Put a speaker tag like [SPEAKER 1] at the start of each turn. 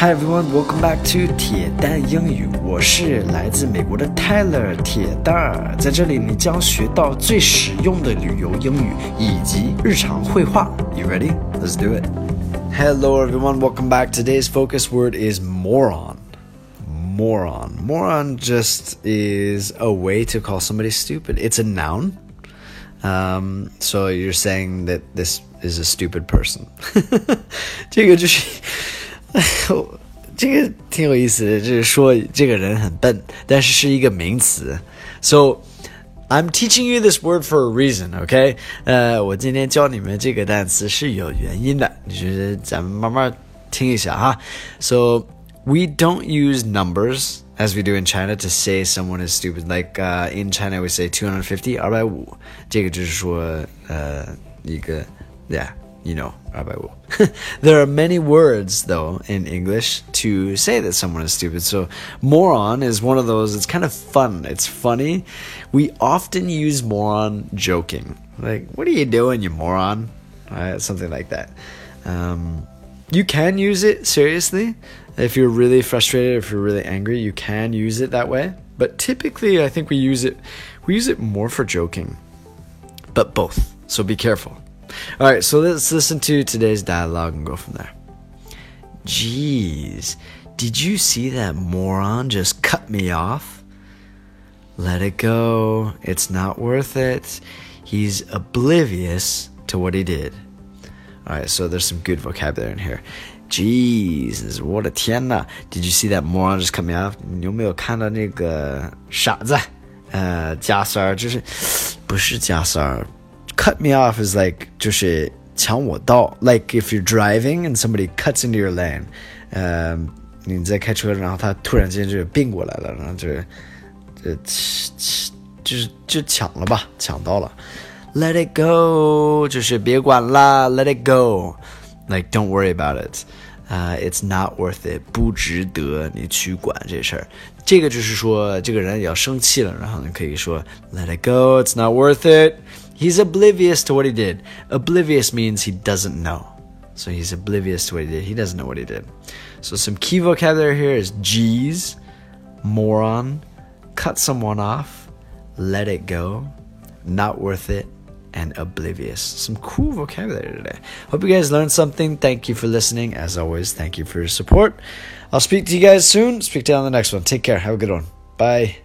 [SPEAKER 1] Hi everyone, welcome back to 铁蛋英语。我是来自美国的 Tyler 铁蛋儿，在这里你将学到最实用的旅游英语以及日常会话。You ready? Let's do it. Hello everyone, welcome back. Today's focus word is moron. Moron. Moron just is a way to call somebody stupid. It's a noun. Um, so you're saying that this is a stupid person. 这个就是 这个挺有意思的，就是说这个人很笨，但是是一个名词。So I'm teaching you this word for a reason, OK？呃，我今天教你们这个单词是有原因的，就是咱们慢慢听一下哈。So we don't use numbers as we do in China to say someone is stupid. Like uh, in China, we say 250, 二百五，这个就是说呃一个，yeah。 You know, there are many words, though, in English to say that someone is stupid. So, moron is one of those. It's kind of fun. It's funny. We often use moron joking. Like, what are you doing, you moron? Right? Something like that. Um, you can use it seriously. If you're really frustrated, if you're really angry, you can use it that way. But typically, I think we use it, we use it more for joking. But both. So be careful. All right, so let's listen to today's dialogue and go from there. Jeez, did you see that moron just cut me off? Let it go. It's not worth it. He's oblivious to what he did. All right, so there's some good vocabulary in here. Jesus, what a 天呐 Did you see that moron just cut me off? 你有没有看到那个傻子？呃，加塞儿就是不是加塞儿。 cut me off is like 就是抢我道，like if you're driving and somebody cuts into your lane，呃，你在开车，然后他突然间就并过来了，然后就，呃，就是就抢了吧，抢到了。Let it go，就是别管啦，Let it go，like don't worry about it。啊、uh,，it's not worth it，不值得你去管这事儿。这个就是说，这个人要生气了，然后你可以说 Let it go，it's not worth it。 He's oblivious to what he did. Oblivious means he doesn't know. So he's oblivious to what he did. He doesn't know what he did. So some key vocabulary here is Geez, moron, cut someone off, let it go, not worth it, and oblivious. Some cool vocabulary today. Hope you guys learned something. Thank you for listening. As always, thank you for your support. I'll speak to you guys soon. Speak to you on the next one. Take care. Have a good one. Bye.